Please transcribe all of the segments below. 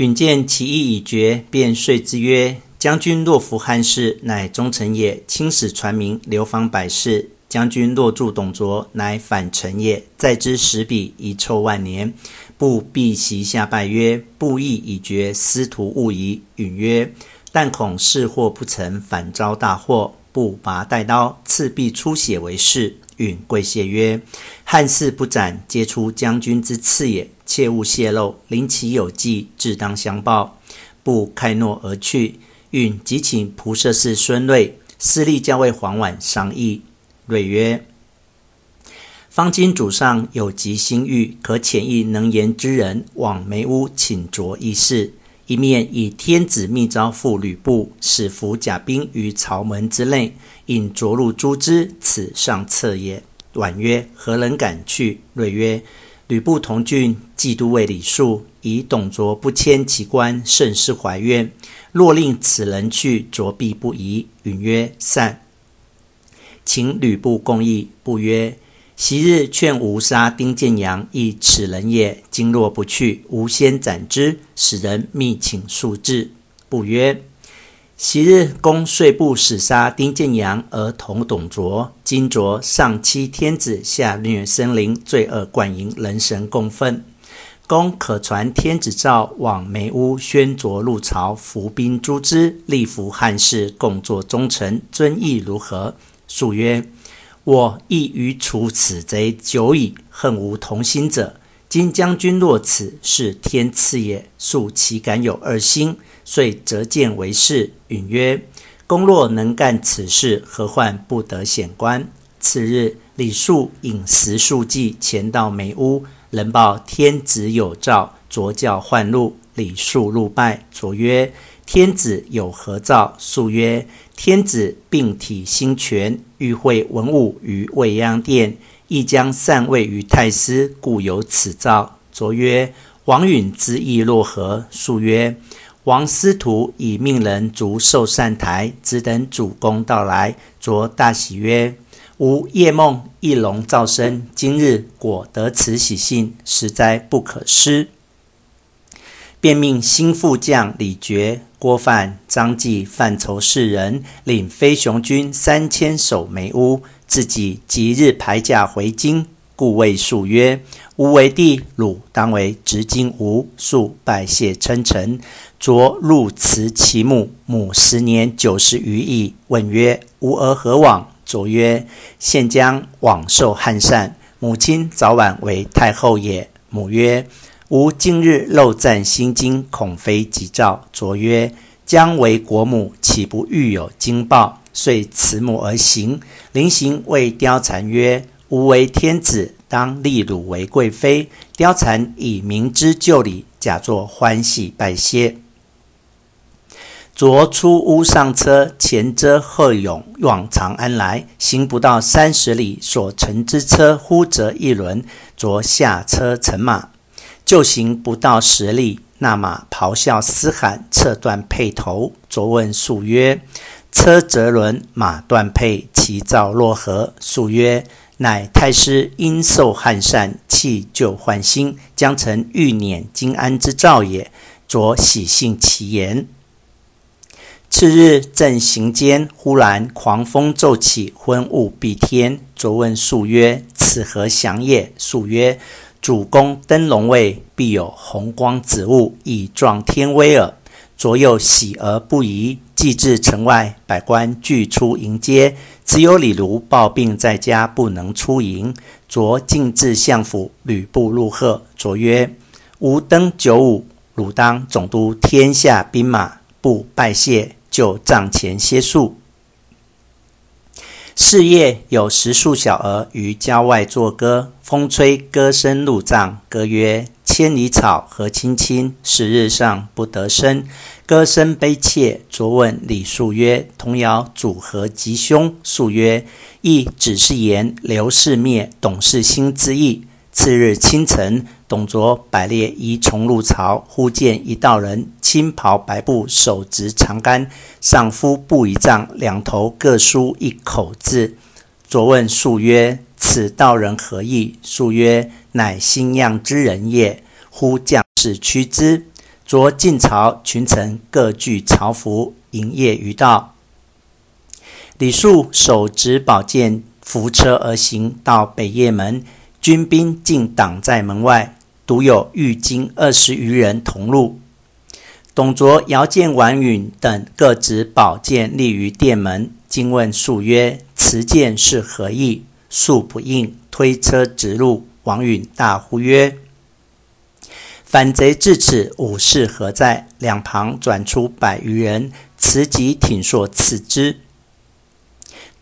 允见其意已决，便遂之曰：“将军若服汉室，乃忠臣也；轻使传名，流芳百世。将军若助董卓，乃反臣也。在之十彼，遗臭万年。”不必席下拜曰：“布意已决，司徒勿疑。”允曰：“但恐事或不成，反遭大祸。”不拔带刀，刺必出血为誓。允跪谢曰：“汉室不斩，皆出将军之赐也。切勿泄露，临其有计，自当相报。”不开诺而去。允即请仆射使孙睿、司隶校尉黄琬商议。睿曰：“方今主上有急心欲，可遣一能言之人往梅屋请着议事。”一面以天子密诏付吕布，使伏甲兵于朝门之内，引着入诛之。此上策也。婉曰：“何人敢去？”睿曰：“吕布同郡骑都尉李肃，以董卓不迁其官，甚是怀怨。若令此人去，卓必不疑。”允曰：“善。”请吕布共议。不曰：昔日劝吾杀丁建阳，亦此人也。今若不去，吾先斩之。使人密请速至。不曰：昔日公遂不使杀丁建阳，而同董卓。今卓上欺天子，下虐生灵，罪恶贯盈，人神共愤。公可传天子诏，往梅屋宣卓入朝，伏兵诛之，立扶汉室，共作忠臣，尊义如何？肃曰。我亦于除此贼久矣，恨无同心者。今将军若此，是天赐也。庶岂敢有二心？遂折剑为誓。允曰：“公若能干此事，何患不得显官？”次日，李肃引十数骑前到梅屋，人报天子有诏，着教唤入。李肃入拜，卓曰：“天子有何诏？”肃曰：天子病体心全，欲会文武于未央殿，亦将禅位于太师，故有此诏。卓曰：“王允之意若何？”肃曰：“王司徒已命人逐寿善台，只等主公到来。”卓大喜曰：“吾夜梦一龙造身，今日果得此喜信，实在不可失。”便命新副将李傕、郭范、张济、范畴四人领飞熊军三千守梅屋，自己即日排驾回京。故谓肃曰：“吾为帝，汝当为执金吾。”肃拜谢称臣。卓入辞其母，母时年九十余矣。问曰：“吾儿何往？”卓曰：“现将往受汉禅，母亲早晚为太后也。”母曰。吾近日漏赞心经，恐非吉兆。卓曰：“将为国母，岂不欲有惊报？”遂辞母而行。临行，谓貂蝉曰：“吾为天子，当立汝为贵妃。”貂蝉以明知旧礼，假作欢喜拜谢。卓出屋上车，前遮后拥，往长安来。行不到三十里，所乘之车忽折一轮，卓下车乘马。就行不到十里，那马咆哮嘶喊，掣断辔头。卓问肃曰：“车折轮，马断辔，其兆若何？”肃曰：“乃太师因受汉善，弃旧换新，将成欲輦京安之兆也。”卓喜信其言。次日正行间，忽然狂风骤起，昏雾蔽天。卓问肃曰：“此何祥也？”肃曰：主公登龙位，必有红光紫雾，以壮天威耳。左右喜而不疑。既至城外，百官俱出迎接，只有李儒抱病在家，不能出迎。卓进至相府，吕布入贺。卓曰：“吾登九五，汝当总督天下兵马。”不拜谢，就帐前歇宿。是夜，有十数小儿于郊外作歌，风吹歌声入帐。歌曰：“千里草，何青青，十日上，不得生。”歌声悲切。卓问李肃曰：“童谣主何吉凶？”肃曰：“意只是言刘氏灭，董氏兴之意。”次日清晨，董卓摆列仪从入朝，忽见一道人，青袍白布，手执长杆，上敷布一丈，两头各书一口字。卓问肃曰：“此道人何意？”肃曰：“乃新样之人也。”呼将士驱之。着晋朝群臣各具朝服，营业于道。李肃手执宝剑，扶车而行，到北驿门，军兵尽挡在门外，独有玉京二十余人同入。董卓、姚建、王允等各执宝剑立于殿门，惊问肃曰：“此剑是何意？”肃不应，推车直入。王允大呼曰：“反贼至此，武士何在？”两旁转出百余人，持戟挺硕刺之。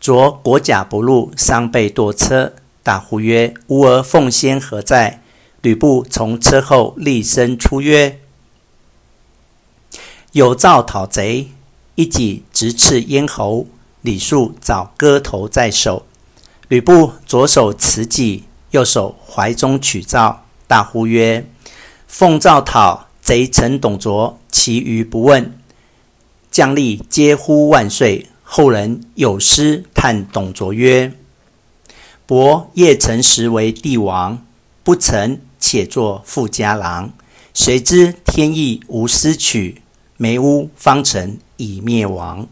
卓裹甲不入，伤背堕车，大呼曰：“吾儿奉先何在？”吕布从车后厉声出曰：有诏讨贼，一戟直刺咽喉。李肃早割头在手。吕布左手持戟，右手怀中取诏，大呼曰：“奉诏讨贼臣董卓，其余不问。”将吏皆呼万岁。后人有诗叹董卓曰：“伯夜辰时为帝王，不曾且作富家郎。谁知天意无私取。”梅屋方成已灭亡。